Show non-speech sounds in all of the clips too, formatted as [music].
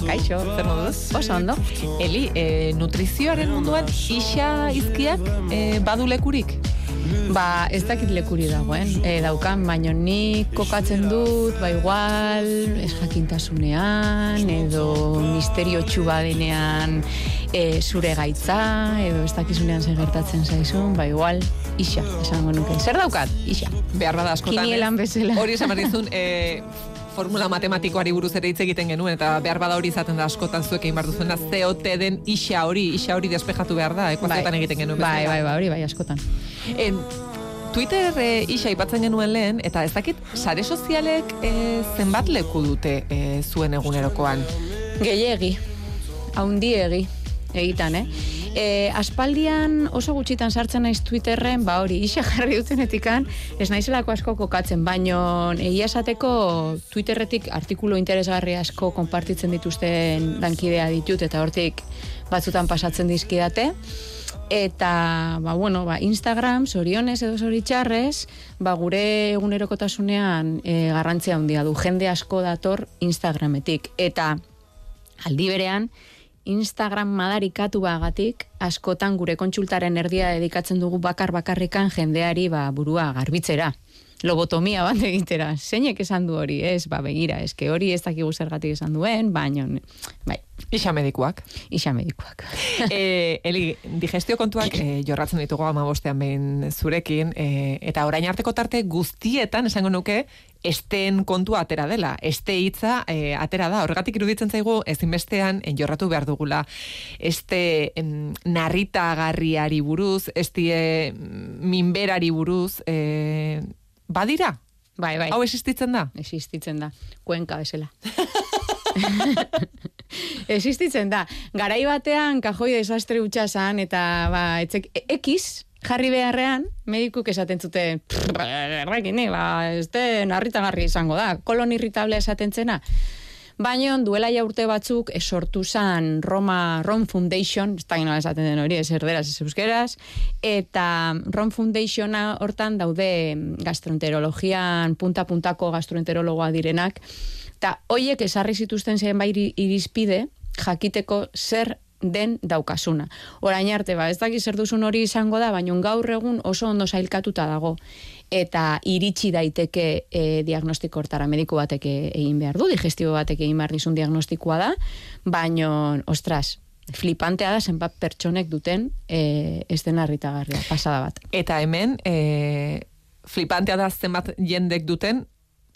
Gabon. Kaixo. Zer moduz? Oso ondo. Eli, e, nutrizioaren munduan isa izkiak e, badu lekurik? Ba, ez dakit lekuri dagoen. E, daukan, baino nik kokatzen dut, ba igual, ez jakintasunean, edo misterio txubadenean e, zure gaitza, edo ez dakizunean zer gertatzen zaizun, ba igual, isa, esango nuke. Zer daukat? Isa. Behar bada askotan. Kinielan ez? bezala. Hori esan behar dizun, [laughs] e, formula matematikoari buruz ere hitz egiten genuen, eta behar bada hori izaten da askotan zuek egin behar duzuena, zeote den isa hori, isa hori despejatu behar da, ekuazioetan egiten genuen. Bai, bai, bai, hori bai, askotan. En, Twitter e, isa ipatzen genuen lehen, eta ez dakit, sare sozialek e, zenbat leku dute e, zuen egunerokoan? Gehiegi, haundiegi, egitan, eh? E, aspaldian oso gutxitan sartzen naiz Twitterren, ba hori, isa jarri dutenetikan, ez naizelako asko kokatzen, baino egia esateko Twitterretik artikulu interesgarri asko konpartitzen dituzten dankidea ditut, eta hortik batzutan pasatzen dizkidate, eta ba, bueno, ba, Instagram, zorionez edo zoritxarrez, ba, gure egunerokotasunean e, garrantzia handia du. Jende asko dator Instagrametik. Eta aldi berean, Instagram madarikatu bagatik, askotan gure kontsultaren erdia dedikatzen dugu bakar bakarrikan jendeari ba, burua garbitzera. Lobotomia bat egitera. Zeinek esan du hori, ez? Ba, begira, eske hori ez dakigu zergatik esan duen, baino, bai, Isa medikuak. isa medikoak. [laughs] e, Eli, digestio kontuak e, jorratzen ditugu ama bostean behin zurekin, e, eta orain arteko tarte guztietan esango nuke, esteen kontua atera dela. Este hitza e, atera da. Horregatik iruditzen zaigu ezinbestean en jorratu behar dugula. Este em, narritagarriari buruz, este minberari buruz, e, badira? Bai, bai. Hau existitzen da? existitzen da, kuenka bezala. [laughs] existitzen da. Garai batean kajoi desastre hutsa zan, eta ba, etzek, e- ekiz, jarri beharrean, medikuk esaten zuten, errekin, ba, ez den harritagarri izango da, kolon irritable esaten zena. Baina duela ja urte batzuk sortu zan Roma Rom Foundation, ez da gino esaten den hori, ez erderaz, ez euskeraz, eta Rom Foundationa hortan daude gastroenterologian punta-puntako gastroenterologoa direnak, eta hoiek esarri zituzten zenbait iri- irizpide jakiteko zer den daukasuna. Orain arte, ba, ez dakiz zer duzun hori izango da, baina gaur egun oso ondo zailkatuta dago eta iritsi daiteke e, diagnostiko hortara mediku batek e- egin behar du, digestibo batek egin behar dizun diagnostikoa da, baino, ostras, flipantea da zenbat pertsonek duten e, ez den harritagarria, pasada bat. Eta hemen, e, flipantea da zenbat jendek duten,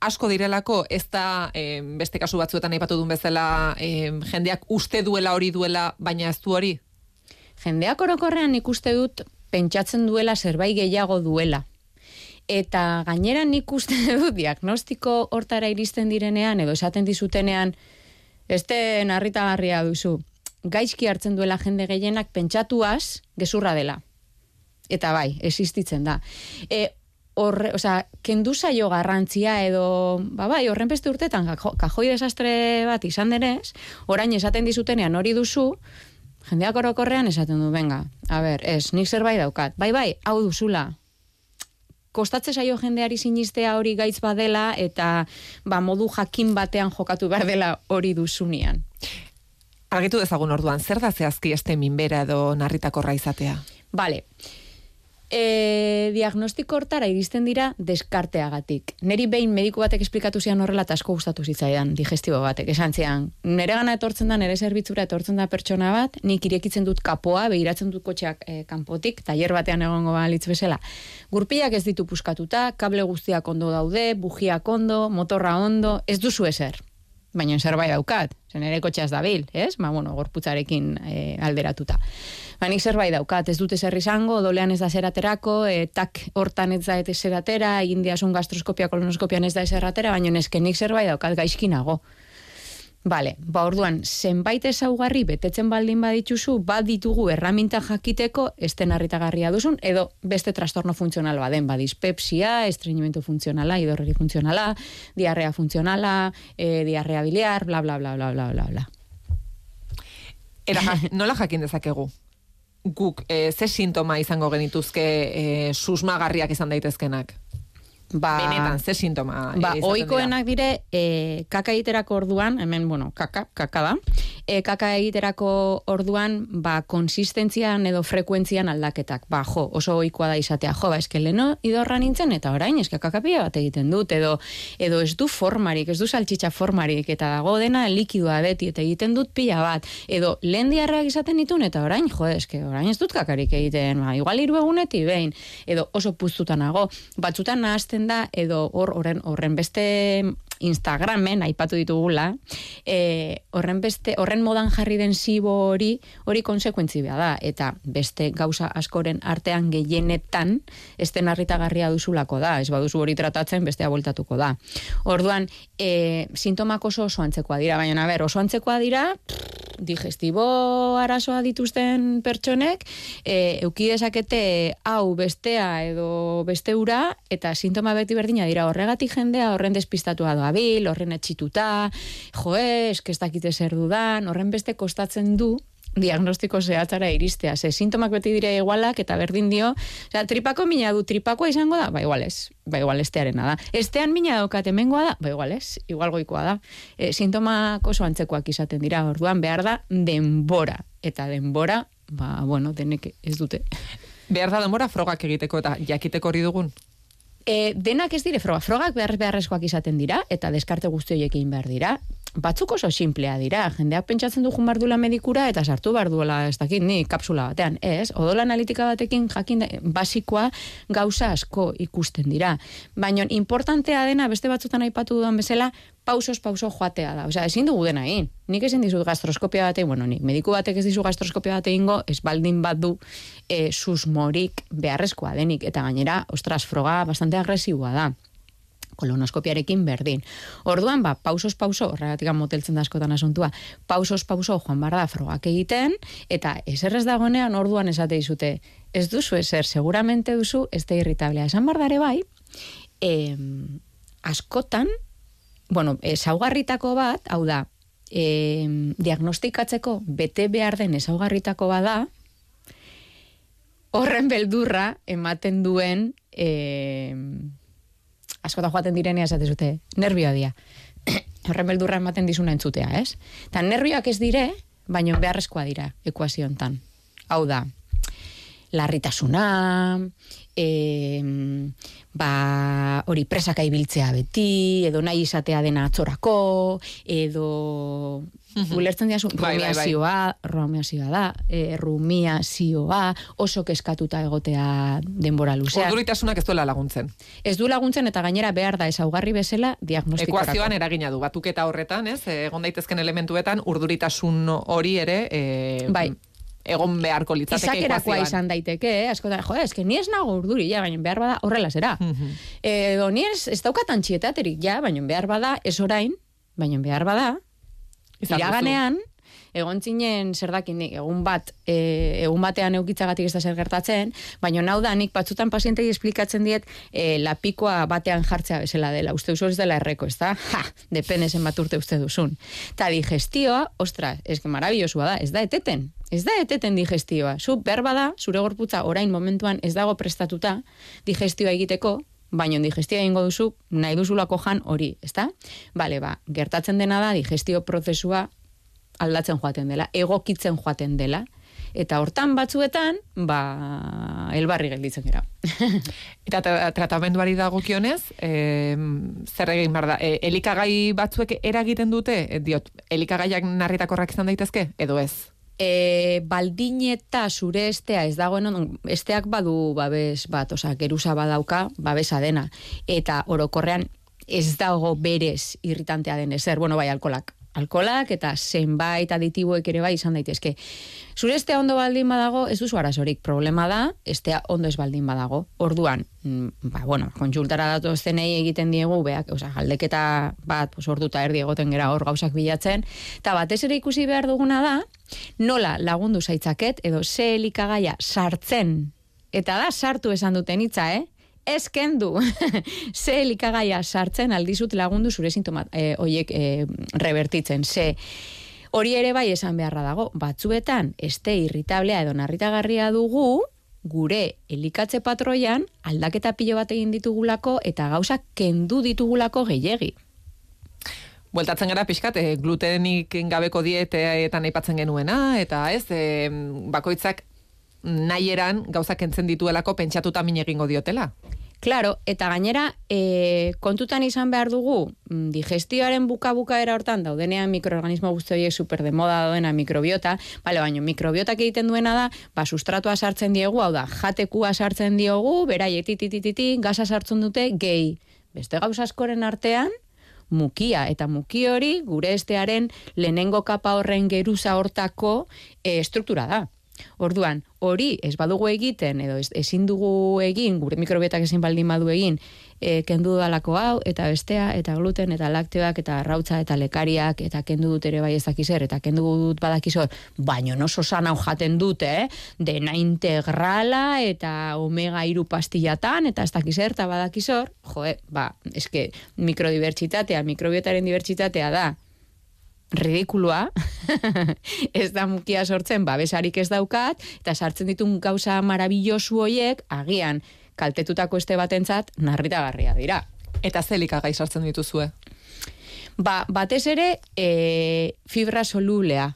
asko direlako ez da e, beste kasu batzuetan aipatu duen bezala e, jendeak uste duela hori duela, baina ez du hori. Jendeak orokorrean ikuste dut pentsatzen duela zerbait gehiago duela. Eta gainera nik uste [laughs] dut diagnostiko hortara iristen direnean edo esaten dizutenean este narritagarria duzu. Gaizki hartzen duela jende gehienak pentsatuaz gezurra dela. Eta bai, existitzen da. E, horre, osea, kendu zaio garrantzia edo, ba bai, horren beste urtetan kajo- kajoi desastre bat izan denez, orain esaten dizutenean hori duzu, jendeak orokorrean esaten du, venga, a ber, ez, nik zerbait daukat. Bai, bai, hau duzula. Kostatze zaio jendeari sinistea hori gaitz badela eta ba, modu jakin batean jokatu behar dela hori duzunean. Argitu dezagun orduan, zer da zehazki este minbera edo narritakorra izatea? Vale. E, diagnostiko hortara iristen dira deskarteagatik. Neri behin mediku batek esplikatu zian horrela asko gustatu zitzaidan digestibo batek. Esan zian, nere gana etortzen da, nere zerbitzura etortzen da pertsona bat, nik irekitzen dut kapoa, behiratzen dut kotxeak e, kanpotik, tailer batean egongo balitz bezala. Gurpiak ez ditu puskatuta, kable guztiak ondo daude, bujiak ondo, motorra ondo, ez duzu ezer. Baina zerbait daukat, zen ere kotxeaz dabil, ez? Ba, bueno, gorputzarekin e, alderatuta. Ba, nik zerbait daukat, ez dute zer izango, dolean ez da zeraterako, e, tak hortan ez da ez zeratera, egin diasun gastroskopia, kolonoskopian ez da zerratera, baina neske nik zerbait daukat gaizkinago. Bale, ba orduan, zenbait ezaugarri betetzen baldin badituzu, bat ditugu erraminta jakiteko esten harritagarria duzun, edo beste trastorno funtzional baden, ba dispepsia, estreñimiento funtzionala, idorreri funtzionala, diarrea funtzionala, e, diarrea biliar, bla, bla, bla, bla, bla, bla, bla. [laughs] Era, nola jakin dezakegu? Guk, e, ze sintoma izango genituzke e, susmagarriak izan daitezkenak? Ba, Benetan, ze sintoma Ba, izaten oikoenak dire, e, kaka egiterako orduan, hemen, bueno, kaka, kaka da, e, kaka egiterako orduan, ba, konsistentzian edo frekuentzian aldaketak. Ba, jo, oso oikoa da izatea, jo, ba, eske leno idorra nintzen, eta orain, eske kaka pila bat egiten dut, edo, edo ez du formarik, ez du saltxitxa formarik, eta dago dena likidua beti, eta egiten dut pila bat, edo lehen diarrak izaten ditun, eta orain, jo, eske, orain ez dut kakarik egiten, ba, igual hiru egunetik behin, edo oso puztutan nago, batzutan nahazten da edo hor horren horren beste Instagramen aipatu ditugula, e, horren beste horren modan jarri den sibo hori hori konsekuentzia da. Eta beste gauza askoren artean gehienetan esten harritagarria duzulako da, ez baduzu hori tratatzen bestea voltatuko da. Orduan, e, sintomak oso oso antzekoa dira, baina a ber, oso antzekoa dira, digestibo arazoa dituzten pertsonek, e, euki dezakete hau bestea edo beste ura, eta sintoma beti berdina dira. Horregatik jendea horren despistatua doabil, horren etxituta, jo ez, ez dakite zer dudan, horren beste kostatzen du, diagnostiko zehatzara iristea. Ze sintomak beti dire igualak eta berdin dio, osea, tripako mina du, tripakoa izango da, ba igual ez, ba igual estearena da. Estean mina daukat hemengoa da, ba igual ez, igual goikoa da. E, sintomak oso antzekoak izaten dira, orduan behar da denbora. Eta denbora, ba, bueno, denek ez dute. Behar da denbora frogak egiteko eta jakiteko hori dugun? E, denak ez dire froga, frogak behar beharrezkoak izaten dira, eta deskarte guzti horiek egin behar dira. Batzuk oso simplea dira, jendeak pentsatzen du jumardula medikura eta sartu behar duela, ez dakit, ni kapsula batean, ez? Odola analitika batekin jakin basikoa gauza asko ikusten dira. Baina importantea dena, beste batzutan aipatu dudan bezala, pausos pauso joatea da. Osea, ezin dugu dena egin. Nik ezin dizut gastroskopia bate, bueno, nik mediku batek ez dizu gastroskopia bate ingo, ez baldin bat du e, susmorik beharrezkoa denik. Eta gainera, ostras, froga bastante agresiboa da kolonoskopiarekin berdin. Orduan, ba, pausos pauso, horregatik moteltzen da askotan asuntua, pausos pauso joan barra frogak egiten, eta eserrez dagonean orduan esate izute, ez duzu eser, seguramente duzu, ez da irritablea. Esan bardare bai, eh, askotan, bueno, ezaugarritako bat, hau da, e, diagnostikatzeko bete behar den ezaugarritako bada, horren beldurra ematen duen e, askota joaten direnea esate zute, nervioa dia. [clears throat] horren beldurra ematen dizuna entzutea, ez? Eta nervioak ez dire, baino beharrezkoa dira ekuazio hontan. Hau da, larritasuna, e, ba, hori presaka ibiltzea beti, edo nahi izatea dena atzorako, edo ulertzen diazu, Bai, bai, bai. rumiazioa, rumiazioa da, e, rumiazioa, oso keskatuta egotea denbora luzea. Orduritasunak ez duela laguntzen. Ez du laguntzen eta gainera behar da ezaugarri bezala diagnostikorako. Ekuazioan eragina du, batuketa horretan, ez? Egon daitezken elementuetan, urduritasun hori ere, e, Bai. Egon beharko litzateke Izakerakoa ekuazioan. izan daiteke, eh? askotan, jo, eske ni ez nago urduri, ja, baina behar bada horrela zera. Mhm. Edo ni ez, ez daukat antxietaterik, ja, baina behar bada, ez orain, baina behar bada, Izan duzu. iraganean, egon zinen zer dakinik, egun bat, e, egun batean eukitzagatik ez da zer gertatzen, baina nau da, nik batzutan pazientei esplikatzen diet, e, lapikoa batean jartzea bezala dela, uste duzu ez dela erreko, ez da? Ha, depende zenbat urte uste duzun. Ta digestioa, ostras, ez que marabillosua da, ez da eteten, ez da eteten digestioa. Zu behar bada, zure gorputza orain momentuan ez dago prestatuta digestioa egiteko, baino digestia egingo duzu nahi duzulako jan hori, ezta? Bale, ba, gertatzen dena da digestio prozesua aldatzen joaten dela, egokitzen joaten dela, eta hortan batzuetan, ba, elbarri gelditzen gara. [laughs] Eta tra tratamenduari dagokionez, e, zer egin behar da? E, elikagai batzuek eragiten dute? E, diot, elikagaiak narritakorrak izan daitezke? Edo ez? E, baldin eta zure estea ez dagoen esteak badu babes bat, oza, geruza badauka, babesa dena. Eta orokorrean ez dago berez irritantea den ezer, bueno, bai, alkolak. Alkolak eta zenbait aditiboek ere bai izan daitezke. Zure estea ondo baldin badago, ez duzu arazorik. Problema da, estea ondo ez baldin badago. Orduan, mm, ba, bueno, kontsultara datu zenei egiten diegu, beak, oza, galdeketa bat, pues, orduta erdi egoten gera hor gauzak bilatzen, eta batez ere ikusi behar duguna da, nola lagundu zaitzaket, edo ze elikagaia sartzen, eta da sartu esan duten hitza, eh? Ez kendu, [laughs] ze elikagaia sartzen aldizut lagundu zure sintoma e, oiek e, revertitzen, ze hori ere bai esan beharra dago, batzuetan este irritablea edo narritagarria dugu, gure elikatze patroian aldaketa pilo bat egin ditugulako eta gauzak kendu ditugulako gehiegi. Bueltatzen gara pixkat, e, glutenik gabeko dieteetan aipatzen genuena, eta ez, e, bakoitzak nahieran gauzak entzen dituelako pentsatuta min egingo diotela. Claro, eta gainera, e, kontutan izan behar dugu, mm, digestioaren buka-buka era hortan, daudenean mikroorganismo guzti horiek super de moda daudena mikrobiota, bale, baina mikrobiotak egiten duena da, ba, sustratua sartzen diegu, hau da, jatekua sartzen diogu, berai, tititititi, gaza sartzen dute, gehi. Beste gauz askoren artean, mukia, eta muki hori, gure estearen lehenengo kapa horren geruza hortako e, struktura da. Orduan, hori ez badugu egiten edo ezin dugu egin, gure mikrobietak ezin baldin badu egin, e, kendu dalako hau, eta bestea, eta gluten, eta lakteoak, eta arrautza, eta lekariak, eta kendu dut ere bai ez dakizer, eta kendu dut badakizor, baino no sosan hau jaten dute, eh? dena integrala, eta omega iru pastillatan, eta ez dakizer, eta badakizor, jo, ba, eske, mikrodibertsitatea, mikrobiotaren dibertsitatea da, ridikulua, [laughs] ez da mukia sortzen, babesarik ez daukat, eta sartzen ditun gauza marabillosu hoiek, agian, kaltetutako este batentzat, narritagarria dira. Eta zelika gai sartzen dituzue? Ba, batez ere, e, fibra solublea.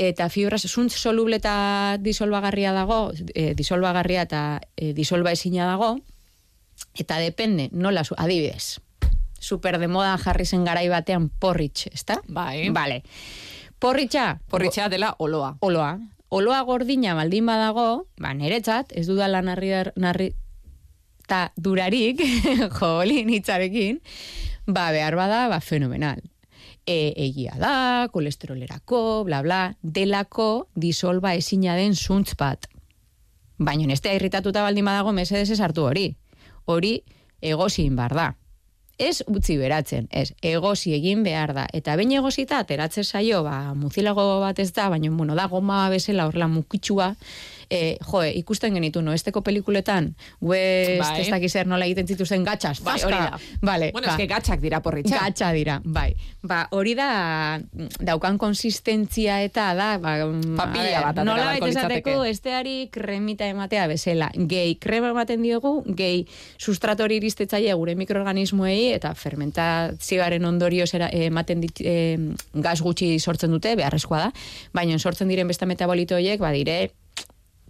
Eta fibra, zuntz soluble eta disolbagarria dago, e, disolbagarria eta e, disolba ezina dago, eta depende, nola, adibidez, super de moda jarri zen garai batean porritx, ezta? Bai. Vale. Porritxa. Porritxa dela oloa. Oloa. Oloa gordina baldin badago, ba, niretzat, ez dudala narri, narri ta durarik, [laughs] jo, itzarekin, ba, behar bada, ba, fenomenal. E, egia da, kolesterolerako, bla, bla, delako disolba ezina den zuntz bat. Baina nestea irritatuta baldin badago, mesedez ez hartu hori. Hori, egozin bar da ez utzi beratzen, ez, egosi egin behar da. Eta bain egosita, ateratzen zaio, ba, muzilago bat ez da, baina, bueno, da goma bezala horrela mukitsua, e, jo, ikusten genitu, no, esteko pelikuletan, gue bai. ez dakizer nola egiten zituzten gatxas, bai, hori da. Vale, bueno, ba. eske gatxak dira porritxa. Gatxa dira, bai. Ba, hori da, daukan konsistentzia eta da, ba, papilla bat, nola esateko, esteari kremita ematea bezala. Gehi, krema ematen diogu, gehi, sustratori iristetzaile gure mikroorganismoei, eta fermentazioaren ondorio ematen dit, e, gaz gutxi sortzen dute, beharrezkoa da, baina sortzen diren besta metabolito horiek, ba, dire,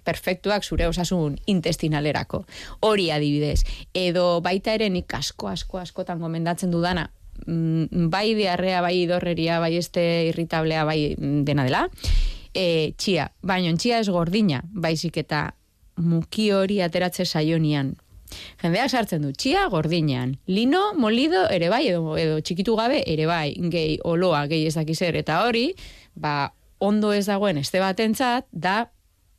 perfektuak zure osasun intestinalerako. Hori adibidez. Edo baita ere nik asko, asko, askotan gomendatzen dudana, mm, bai diarrea, bai idorreria, bai este irritablea, bai dena dela, e, txia. Baina txia ez gordina, baizik eta muki hori ateratze saionian. Jendeak sartzen du, txia gordinean. Lino, molido, ere bai, edo, edo txikitu gabe, ere bai, gehi oloa, gehi ezakizer, eta hori, ba, ondo ez dagoen este batentzat, da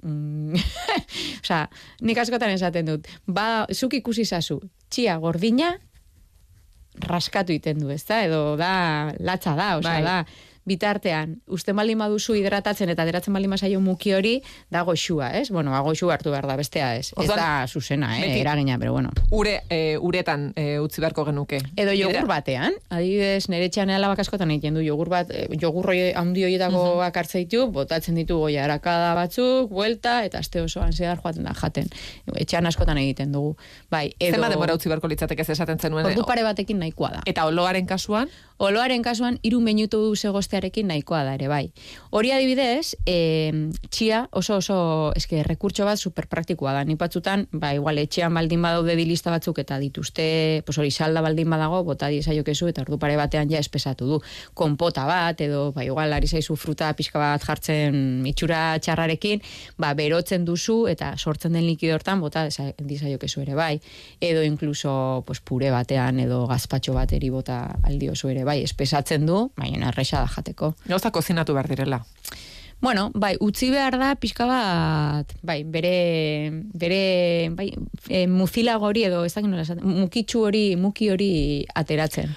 Mm. [laughs] Osa, nik askotan esaten dut. Ba, zuk ikusi zazu, txia gordina, raskatu iten du, ezta? Edo da, latza da, osa, bai. da, bitartean, uste baldin baduzu hidratatzen eta deratzen baldin bazaio muki hori, da goxua, ez? Bueno, goxua hartu behar da, bestea, ez? ez da zuzena, eh? eragina, pero bueno. Ure, e, uretan e, utzi beharko genuke. Edo jogur batean, adibidez, nire txan alabak askotan egiten du jogur bat, jogur hori handi horietako uh -huh. akartzeitu, botatzen ditu goia erakada batzuk, buelta, eta aste osoan zehar joaten da jaten. Etxean askotan egiten dugu. Bai, edo... Zenba denbora utzi beharko litzateke ez esaten zenuen? Ordu pare batekin nahikoa da. Eta oloaren kasuan? Oloaren kasuan, iru minutu zegostearekin nahikoa da ere, bai. Hori adibidez, e, txia oso oso, eske, rekurtso bat superpraktikoa da. Ni batzutan, ba, igual, etxean baldin badaude dilista batzuk eta dituzte, pues hori salda baldin badago, bota di kezu eta ordu pare batean ja espesatu du. Konpota bat, edo, ba, igual, ari zaizu fruta pixka bat jartzen itxura txarrarekin, ba, berotzen duzu eta sortzen den likido hortan, bota di kezu ere, bai. Edo, incluso, pues, pure batean, edo gazpatxo bateri bota aldi oso ere, bai, espesatzen du, baina erresa da jateko. Gauza kozinatu behar direla. Bueno, bai, utzi behar da pixka bat, bai, bere, bere, bai, e, muzila gori edo, ez dakit nola, mukitxu hori, muki hori ateratzen.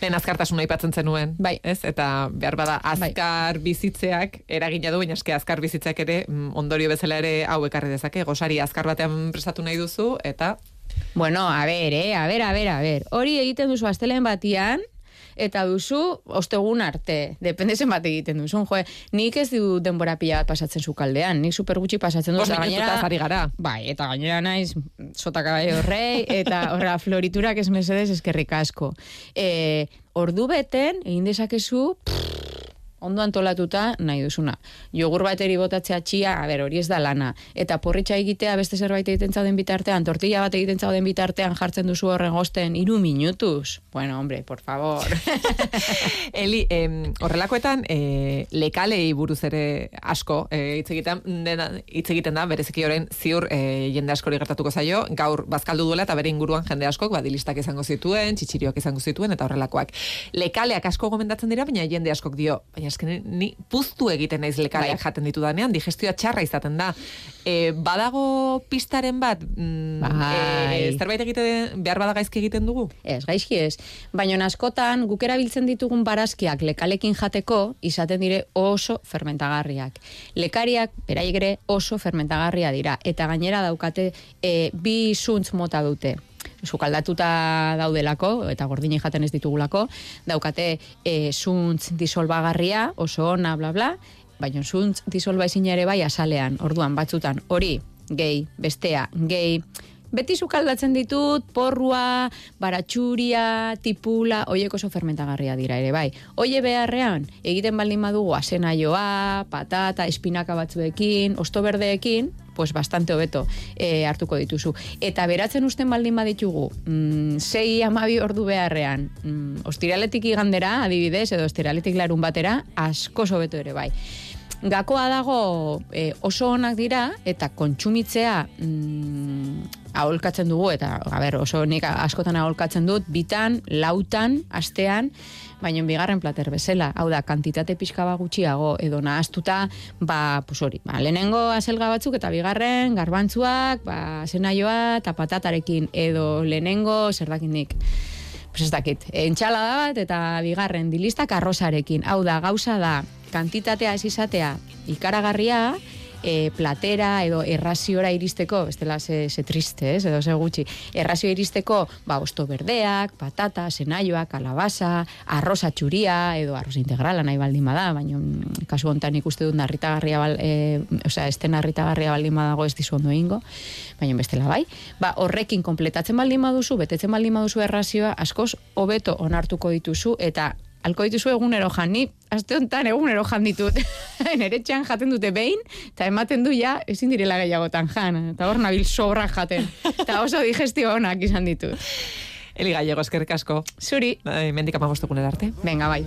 Ben azkartasuna aipatzen zenuen, bai. ez? Eta behar bada bai. azkar bizitzeak eragina du, baina eske azkar bizitzeak ere mm, ondorio bezala ere hau ekarri dezake, gosari azkar batean prestatu nahi duzu, eta... Bueno, a ver, eh, a ver, a ver, a ver. Hori egiten duzu astelen batian, eta duzu ostegun arte, depende zenbat egiten duzun, jo, nik ez du denbora pila bat pasatzen zu kaldean, nik super gutxi pasatzen dut, Bost minututaz ari gara. bai, eta gainera naiz, sota kaballo rei, eta [laughs] horra floriturak ez mesedez eskerrik asko. E, ordu beten, egin dezakezu, pff, ondo antolatuta nahi duzuna. Jogur bateri botatzea txia, a ber, hori ez da lana. Eta porritxa egitea beste zerbait egiten zauden bitartean, tortilla bat egiten zauden bitartean jartzen duzu horren gosten, iru minutuz. Bueno, hombre, por favor. [laughs] [laughs] Eli, em, horrelakoetan, e, lekalei buruz ere asko, e, hitz egiten, dena, hitz egiten da, bereziki orain ziur e, jende askori gertatuko zaio, gaur bazkaldu duela eta bere inguruan jende askok, badilistak izango zituen, txitsirioak izango zituen, eta horrelakoak. Lekaleak asko gomendatzen dira, baina jende askok dio, baina esken ni puztu egiten naiz lekaleak Bai. jaten ditu danean, digestioa txarra izaten da. E, badago pistaren bat, mm, Bai. e, zerbait egiten, behar bada gaizki egiten dugu? Ez, gaizki ez. Baina askotan, guk erabiltzen ditugun barazkiak lekalekin jateko, izaten dire oso fermentagarriak. Lekariak, beraiek ere, oso fermentagarria dira. Eta gainera daukate, e, bi zuntz mota dute sukaldatuta daudelako, eta gordini jaten ez ditugulako, daukate e, zuntz disolbagarria, oso ona, bla, bla, baina zuntz disolba ezin ere bai asalean, orduan batzutan, hori, gehi, bestea, gehi, beti sukaldatzen ditut, porrua, baratxuria, tipula, oiek oso fermentagarria dira ere, bai. Oie beharrean, egiten baldin badugu asenaioa, patata, espinaka batzuekin, osto berdeekin, pues bastante hobeto e, hartuko dituzu. Eta beratzen usten baldin baditugu, mm, sei amabi ordu beharrean, mm, ostiraletik igandera, adibidez, edo ostiraletik larun batera, asko hobeto ere bai. Gakoa dago e, oso onak dira eta kontsumitzea mm, aholkatzen dugu eta a ber, oso nik askotan aholkatzen dut bitan, lautan, astean, baina bigarren plater bezala, hau da, kantitate pixka bat gutxiago edo nahaztuta, ba, pues hori, ba, lehenengo azelga batzuk eta bigarren garbantzuak, ba, zenaioa eta patatarekin edo lehenengo zer dakindik pues ez dakit, entxalada bat eta bigarren dilistak arrozarekin. Hau da, gauza da, kantitatea ez izatea ikaragarria, e, platera edo erraziora iristeko, bestela ze, ze triste, ez, edo ze gutxi, errazio iristeko, ba, osto berdeak, patata, senaioa, kalabasa, arroza txuria, edo arroz integrala nahi baldin bada, baina mm, kasu hontan ikuste dut narritagarria, bal, e, osea, este narritagarria baldin badago ez dizu ondo egingo, baina bestela bai. Ba, horrekin konpletatzen baldin baduzu, betetzen baldin baduzu errazioa, askoz hobeto onartuko dituzu, eta alko dituzu egunero jan, ni aste honetan egunero jan ditut. [laughs] Nere txan jaten dute behin, eta ematen du ja, ezin direla gehiagotan jan, eta hor nabil sobra jaten. Eta oso digestio onak izan ditut. Eli gallego, eskerrik asko. Zuri, Bai, mendik amabostukunera arte. venga bai.